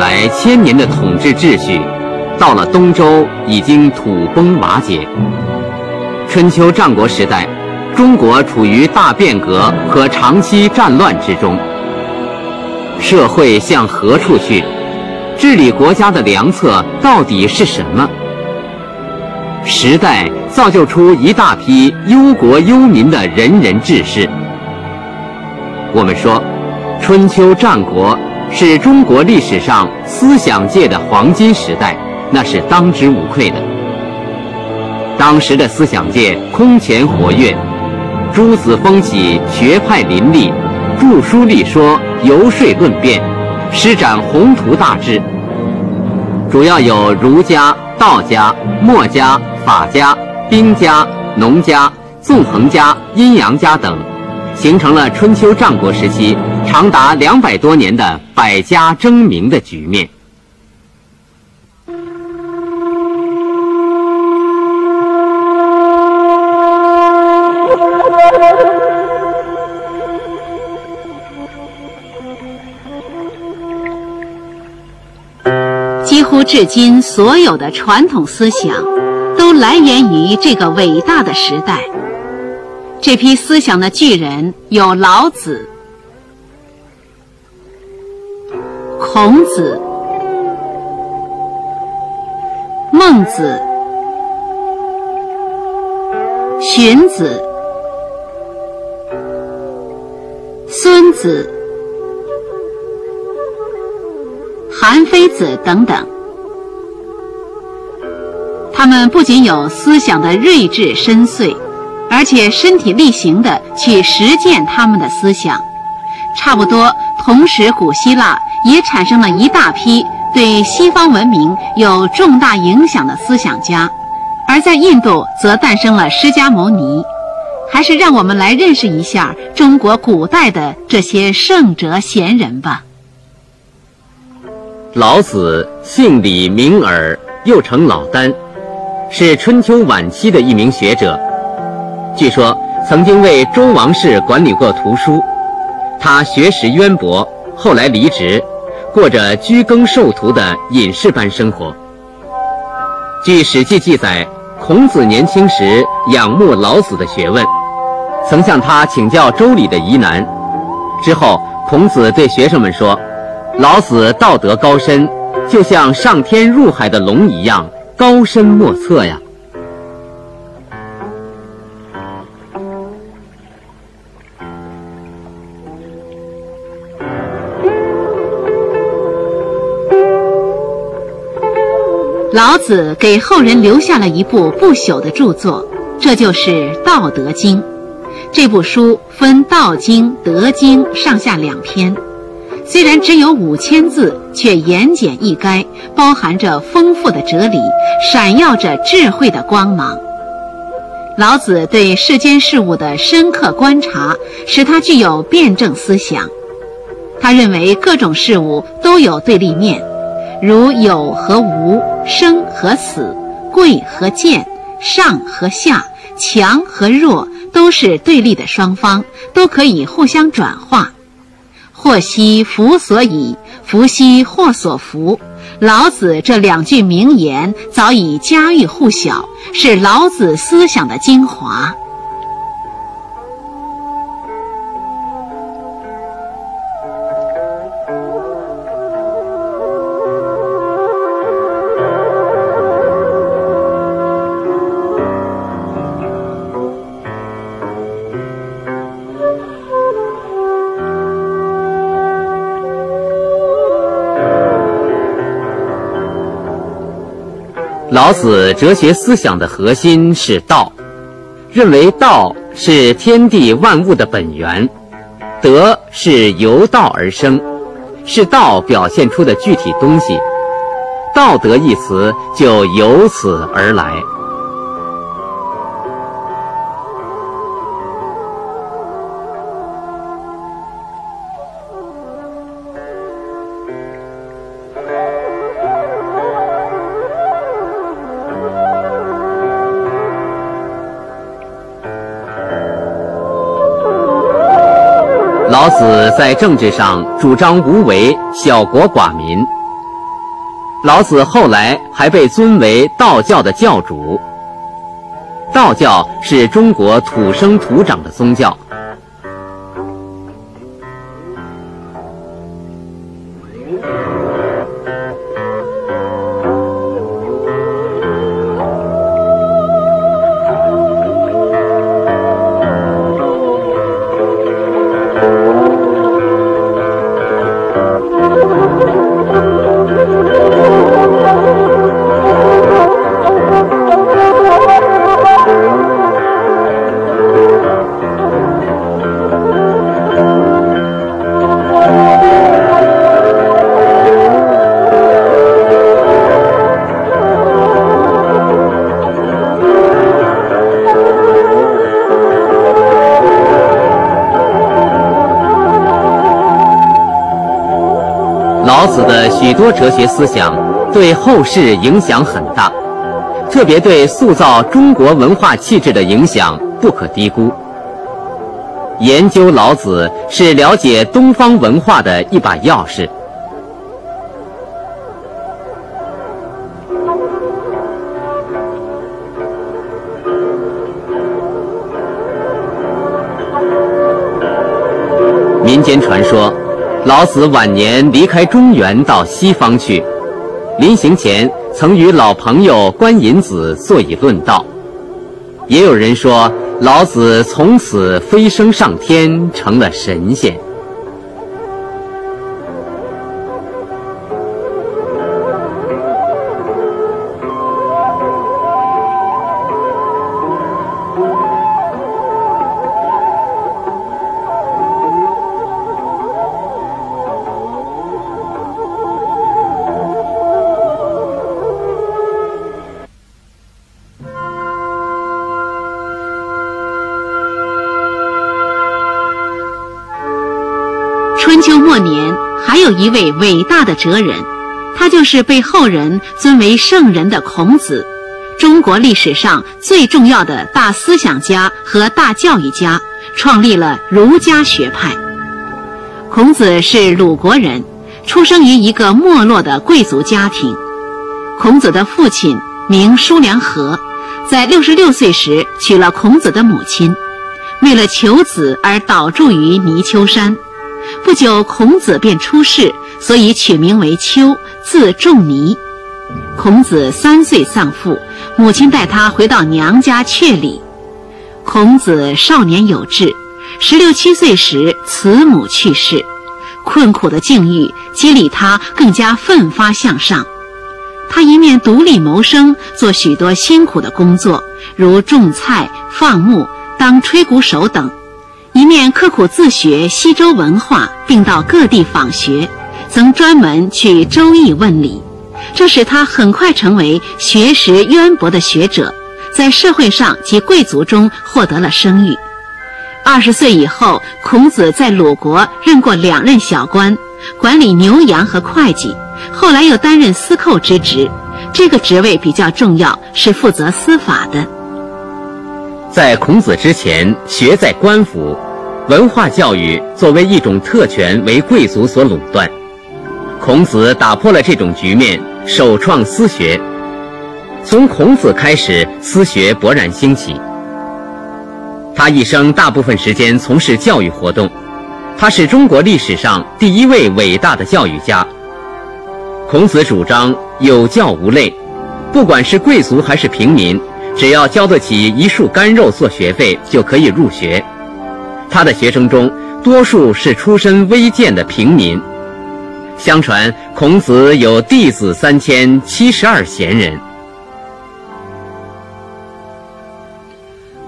来千年的统治秩序，到了东周已经土崩瓦解。春秋战国时代，中国处于大变革和长期战乱之中。社会向何处去？治理国家的良策到底是什么？时代造就出一大批忧国忧民的仁人志士。我们说，春秋战国是中国历史上思想界的黄金时代，那是当之无愧的。当时的思想界空前活跃，诸子风起，学派林立，著书立说。游说论辩，施展宏图大志。主要有儒家、道家、墨家、法家、兵家、农家、纵横家、阴阳家等，形成了春秋战国时期长达两百多年的百家争鸣的局面。几乎至今，所有的传统思想都来源于这个伟大的时代。这批思想的巨人有老子、孔子、孟子、荀子、孙子、韩非子等等。他们不仅有思想的睿智深邃，而且身体力行地去实践他们的思想。差不多同时，古希腊也产生了一大批对西方文明有重大影响的思想家，而在印度则诞生了释迦牟尼。还是让我们来认识一下中国古代的这些圣哲贤人吧。老子姓李，名耳，又称老聃。是春秋晚期的一名学者，据说曾经为周王室管理过图书。他学识渊博，后来离职，过着居耕授徒的隐士般生活。据《史记》记载，孔子年轻时仰慕老子的学问，曾向他请教周礼的疑难。之后，孔子对学生们说：“老子道德高深，就像上天入海的龙一样。”高深莫测呀！子给后人留下了一部不朽的著作，这就是《道德经》。这部书分《道经》《德经》上下两篇。虽然只有五千字，却言简意赅，包含着丰富的哲理，闪耀着智慧的光芒。老子对世间事物的深刻观察，使他具有辩证思想。他认为各种事物都有对立面，如有和无、生和死、贵和贱、上和下、强和弱，都是对立的双方，都可以互相转化。祸兮福所倚，福兮祸所伏。老子这两句名言早已家喻户晓，是老子思想的精华。老子哲学思想的核心是道，认为道是天地万物的本源，德是由道而生，是道表现出的具体东西，道德一词就由此而来。老子在政治上主张无为、小国寡民，老子后来还被尊为道教的教主。道教是中国土生土长的宗教。老子的许多哲学思想对后世影响很大，特别对塑造中国文化气质的影响不可低估。研究老子是了解东方文化的一把钥匙。民间传说。老子晚年离开中原，到西方去。临行前，曾与老朋友关尹子坐以论道。也有人说，老子从此飞升上天，成了神仙。的哲人，他就是被后人尊为圣人的孔子，中国历史上最重要的大思想家和大教育家，创立了儒家学派。孔子是鲁国人，出生于一个没落的贵族家庭。孔子的父亲名叔良和，在六十六岁时娶了孔子的母亲，为了求子而倒住于泥丘山。不久，孔子便出世，所以取名为丘，字仲尼。孔子三岁丧父，母亲带他回到娘家阙里。孔子少年有志，十六七岁时慈母去世，困苦的境遇激励他更加奋发向上。他一面独立谋生，做许多辛苦的工作，如种菜、放牧、当吹鼓手等。一面刻苦自学西周文化，并到各地访学，曾专门去周易问礼，这使他很快成为学识渊博的学者，在社会上及贵族中获得了声誉。二十岁以后，孔子在鲁国任过两任小官，管理牛羊和会计，后来又担任司寇之职，这个职位比较重要，是负责司法的。在孔子之前，学在官府，文化教育作为一种特权为贵族所垄断。孔子打破了这种局面，首创私学。从孔子开始，私学勃然兴起。他一生大部分时间从事教育活动，他是中国历史上第一位伟大的教育家。孔子主张有教无类，不管是贵族还是平民。只要交得起一束干肉做学费，就可以入学。他的学生中，多数是出身微贱的平民。相传，孔子有弟子三千七十二贤人。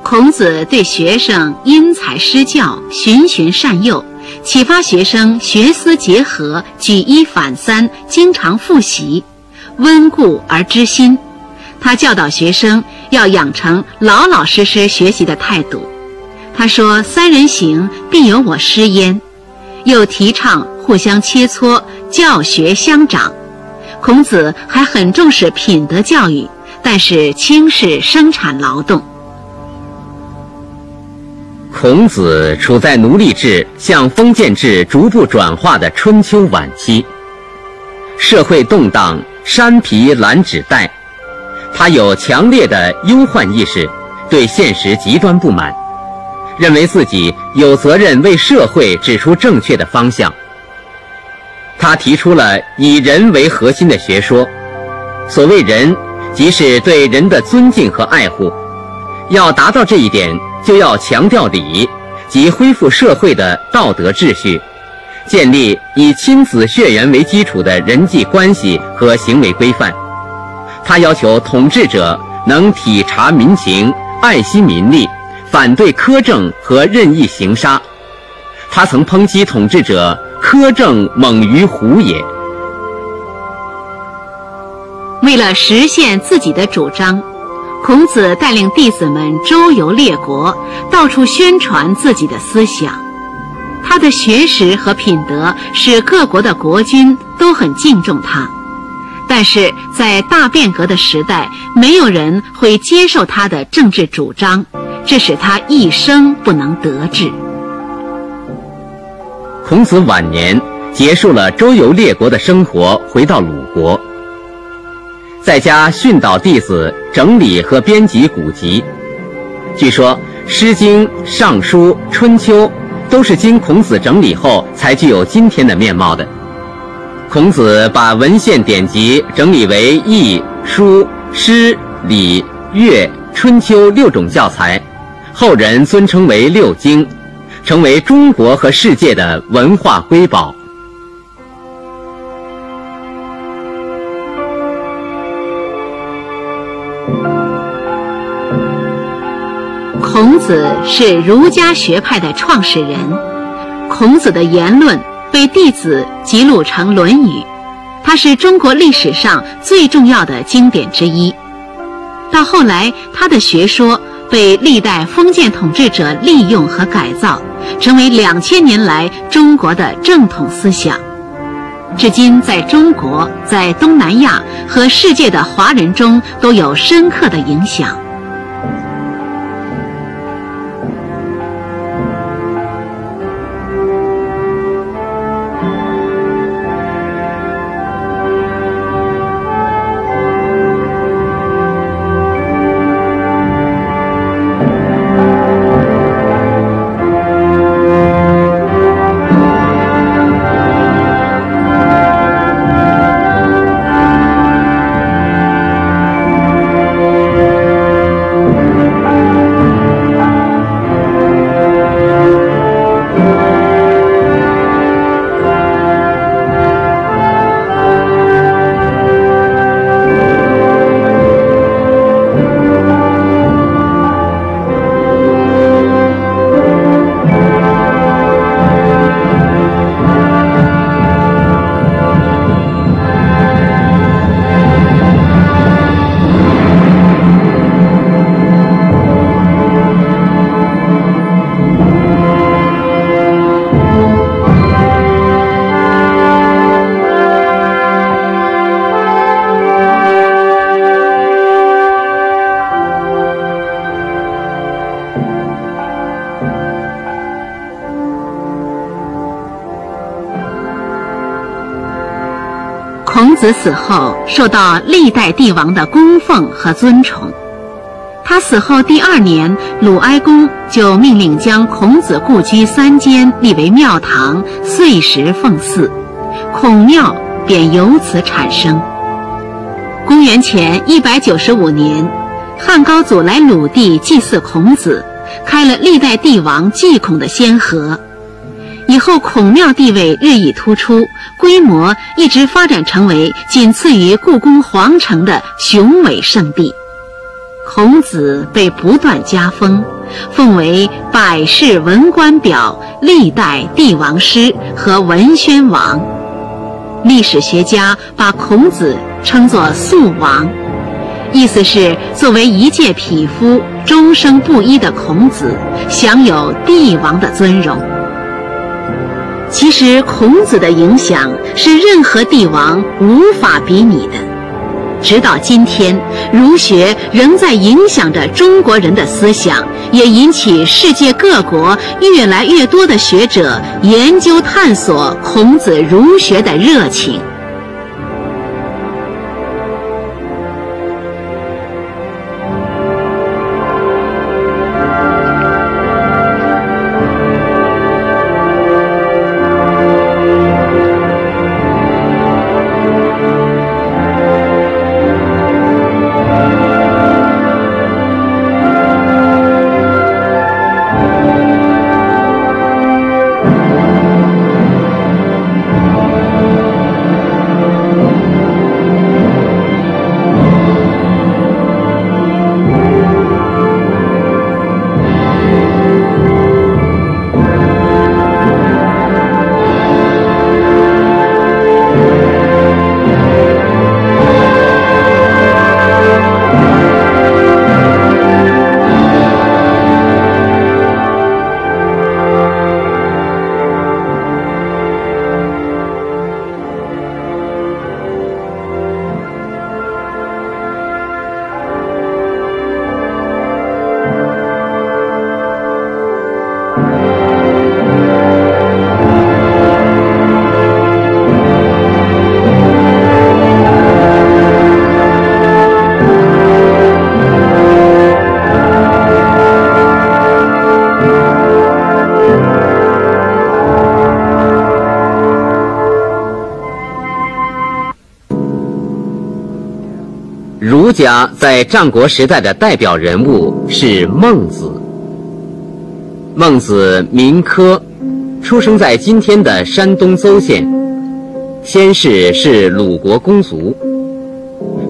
孔子对学生因材施教，循循善诱，启发学生学思结合，举一反三，经常复习，温故而知新。他教导学生要养成老老实实学习的态度。他说：“三人行，必有我师焉。”又提倡互相切磋，教学相长。孔子还很重视品德教育，但是轻视生产劳动。孔子处在奴隶制向封建制逐步转化的春秋晚期，社会动荡。山皮蓝纸带。他有强烈的忧患意识，对现实极端不满，认为自己有责任为社会指出正确的方向。他提出了以人为核心的学说，所谓人，即是对人的尊敬和爱护。要达到这一点，就要强调礼，即恢复社会的道德秩序，建立以亲子血缘为基础的人际关系和行为规范。他要求统治者能体察民情，爱惜民力，反对苛政和任意行杀。他曾抨击统治者苛政猛于虎也。为了实现自己的主张，孔子带领弟子们周游列国，到处宣传自己的思想。他的学识和品德使各国的国君都很敬重他。但是在大变革的时代，没有人会接受他的政治主张，这使他一生不能得志。孔子晚年结束了周游列国的生活，回到鲁国，在家训导弟子，整理和编辑古籍。据说《诗经》《尚书》《春秋》都是经孔子整理后才具有今天的面貌的。孔子把文献典籍整理为易、书、诗、礼、乐、春秋六种教材，后人尊称为六经，成为中国和世界的文化瑰宝。孔子是儒家学派的创始人，孔子的言论。被弟子记录成《论语》，他是中国历史上最重要的经典之一。到后来，他的学说被历代封建统治者利用和改造，成为两千年来中国的正统思想，至今在中国、在东南亚和世界的华人中都有深刻的影响。孔子死后，受到历代帝王的供奉和尊崇。他死后第二年，鲁哀公就命令将孔子故居三间立为庙堂，岁时奉祀，孔庙便由此产生。公元前一百九十五年，汉高祖来鲁地祭祀孔子，开了历代帝王祭孔的先河。以后，孔庙地位日益突出，规模一直发展成为仅次于故宫皇城的雄伟圣地。孔子被不断加封，奉为百世文官表、历代帝王师和文宣王。历史学家把孔子称作素王，意思是作为一介匹夫、终生不衣的孔子，享有帝王的尊荣。其实，孔子的影响是任何帝王无法比拟的。直到今天，儒学仍在影响着中国人的思想，也引起世界各国越来越多的学者研究探索孔子儒学的热情。家在战国时代的代表人物是孟子。孟子名轲，出生在今天的山东邹县，先世是鲁国公族。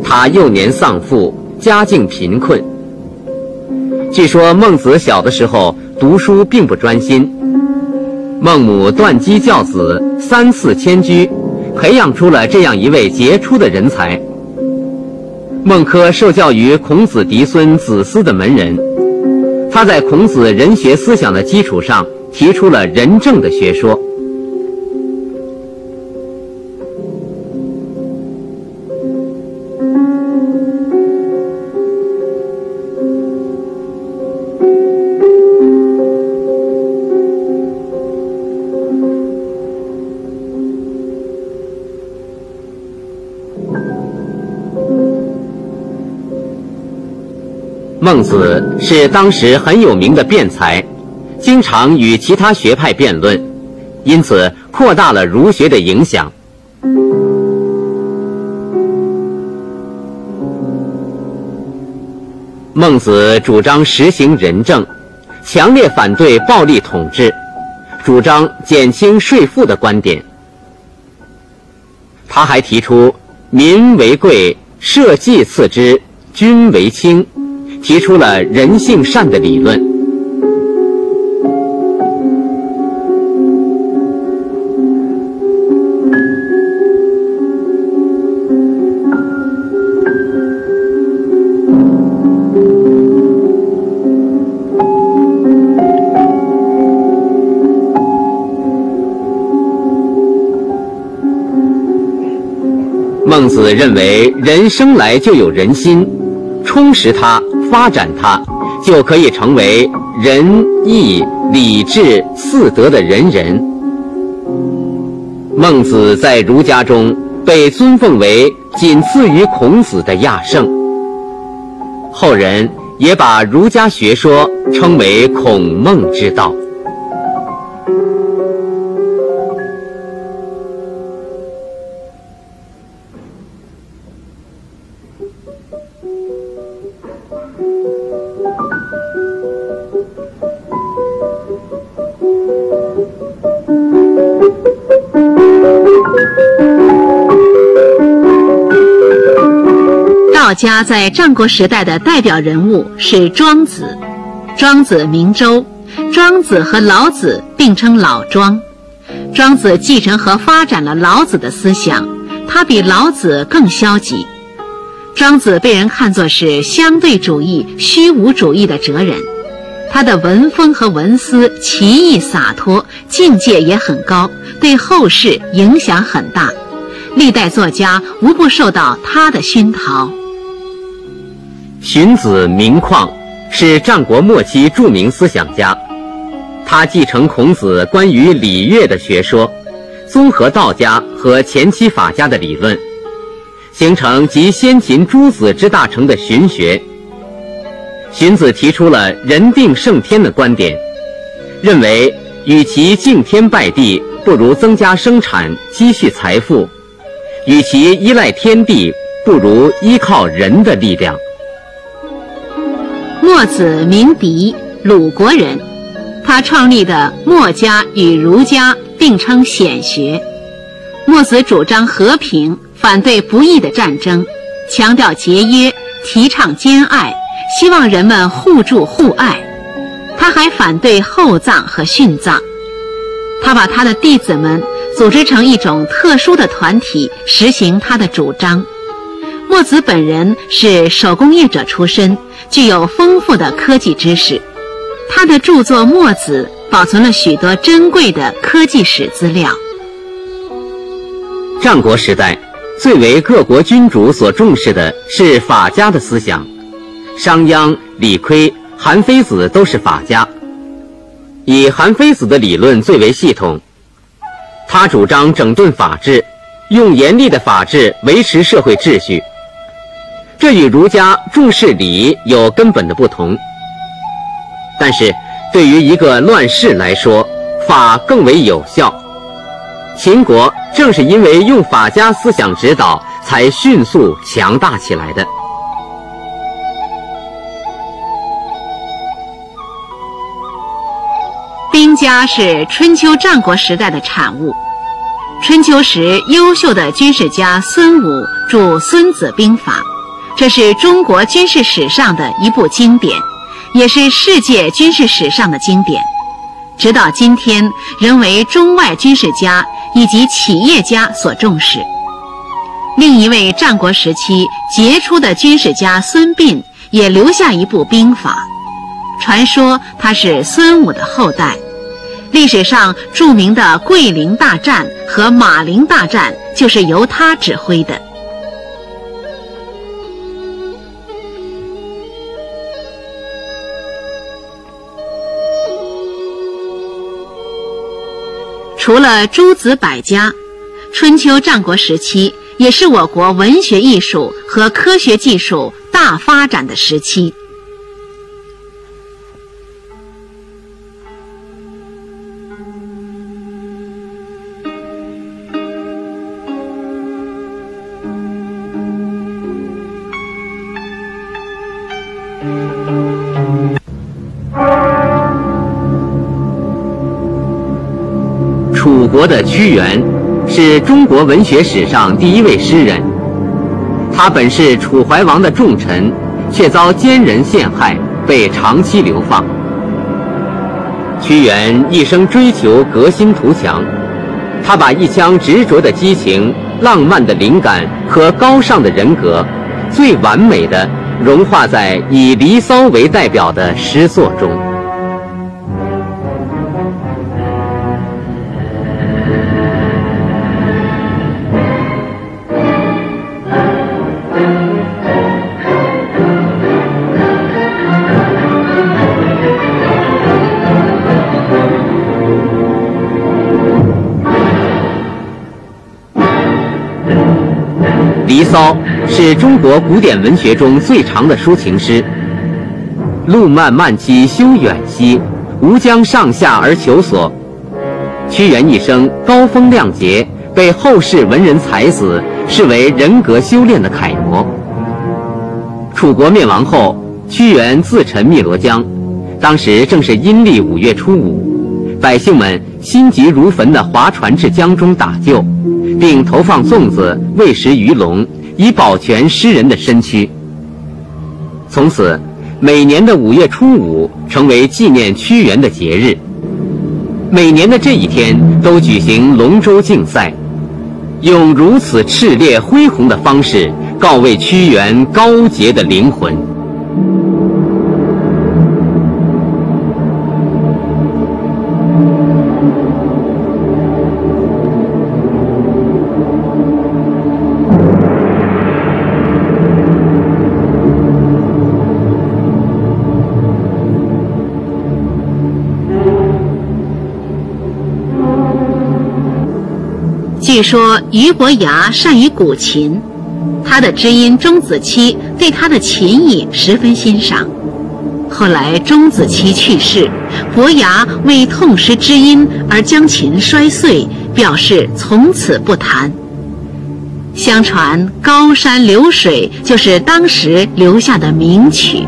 他幼年丧父，家境贫困。据说孟子小的时候读书并不专心，孟母断机教子，三次迁居，培养出了这样一位杰出的人才。孟轲受教于孔子嫡孙子思的门人，他在孔子人学思想的基础上提出了仁政的学说。孟子是当时很有名的辩才，经常与其他学派辩论，因此扩大了儒学的影响。孟子主张实行仁政，强烈反对暴力统治，主张减轻税赋的观点。他还提出“民为贵，社稷次之，君为轻”。提出了人性善的理论。孟子认为，人生来就有人心，充实它。发展它，就可以成为仁义礼智四德的仁人。孟子在儒家中被尊奉为仅次于孔子的亚圣，后人也把儒家学说称为孔孟之道。家在战国时代的代表人物是庄子，庄子名周，庄子和老子并称老庄。庄子继承和发展了老子的思想，他比老子更消极。庄子被人看作是相对主义、虚无主义的哲人，他的文风和文思奇异洒脱，境界也很高，对后世影响很大，历代作家无不受到他的熏陶。荀子名旷，是战国末期著名思想家。他继承孔子关于礼乐的学说，综合道家和前期法家的理论，形成集先秦诸子之大成的荀学。荀子提出了“人定胜天”的观点，认为与其敬天拜地，不如增加生产积蓄财富；与其依赖天地，不如依靠人的力量。墨子名狄，鲁国人。他创立的墨家与儒家并称显学。墨子主张和平，反对不义的战争，强调节约，提倡兼爱，希望人们互助互爱。他还反对厚葬和殉葬。他把他的弟子们组织成一种特殊的团体，实行他的主张。墨子本人是手工业者出身。具有丰富的科技知识，他的著作《墨子》保存了许多珍贵的科技史资料。战国时代，最为各国君主所重视的是法家的思想，商鞅、李悝、韩非子都是法家。以韩非子的理论最为系统，他主张整顿法治，用严厉的法治维持社会秩序。这与儒家重视礼有根本的不同。但是对于一个乱世来说法更为有效。秦国正是因为用法家思想指导才迅速强大起来的。兵家是春秋战国时代的产物春秋时优秀的军事家孙武著孙子兵法。这是中国军事史上的一部经典，也是世界军事史上的经典。直到今天，仍为中外军事家以及企业家所重视。另一位战国时期杰出的军事家孙膑也留下一部兵法，传说他是孙武的后代。历史上著名的桂林大战和马陵大战就是由他指挥的。除了诸子百家，春秋战国时期也是我国文学艺术和科学技术大发展的时期。国的屈原是中国文学史上第一位诗人。他本是楚怀王的重臣，却遭奸人陷害，被长期流放。屈原一生追求革新图强，他把一腔执着的激情、浪漫的灵感和高尚的人格，最完美的融化在以《离骚》为代表的诗作中。《骚》是中国古典文学中最长的抒情诗。路漫漫其修远兮，吾将上下而求索。屈原一生高风亮节，被后世文人才子视为人格修炼的楷模。楚国灭亡后，屈原自沉汨罗江，当时正是阴历五月初五，百姓们心急如焚地划船至江中打救。并投放粽子、喂食鱼龙，以保全诗人的身躯。从此，每年的五月初五成为纪念屈原的节日。每年的这一天都举行龙舟竞赛，用如此炽烈恢宏的方式告慰屈原高洁的灵魂。说俞伯牙善于古琴，他的知音钟子期对他的琴艺十分欣赏。后来钟子期去世，伯牙为痛失知音而将琴摔碎，表示从此不弹。相传《高山流水》就是当时留下的名曲。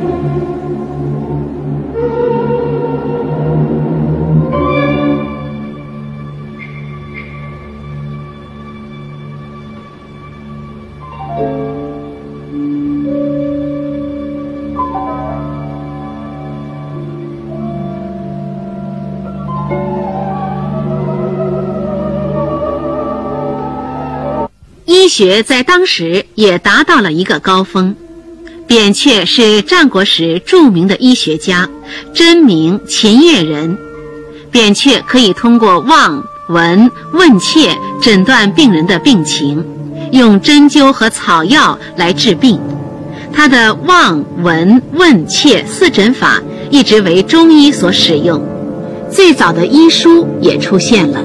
学在当时也达到了一个高峰。扁鹊是战国时著名的医学家，真名秦越人。扁鹊可以通过望、闻、问切诊断病人的病情，用针灸和草药来治病。他的望、闻、问切四诊法一直为中医所使用，最早的医书也出现了。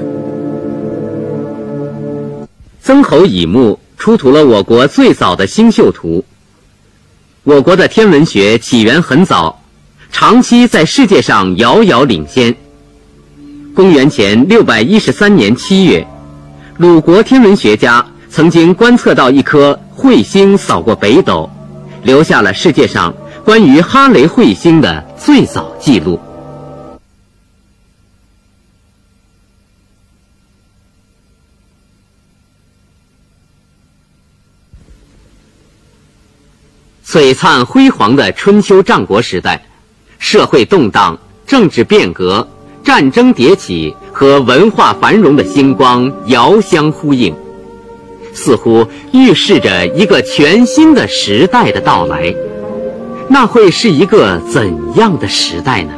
曾侯乙墓出土了我国最早的星宿图。我国的天文学起源很早，长期在世界上遥遥领先。公元前六百一十三年七月，鲁国天文学家曾经观测到一颗彗星扫过北斗，留下了世界上关于哈雷彗星的最早记录。璀璨辉煌的春秋战国时代，社会动荡、政治变革、战争迭起和文化繁荣的星光遥相呼应，似乎预示着一个全新的时代的到来。那会是一个怎样的时代呢？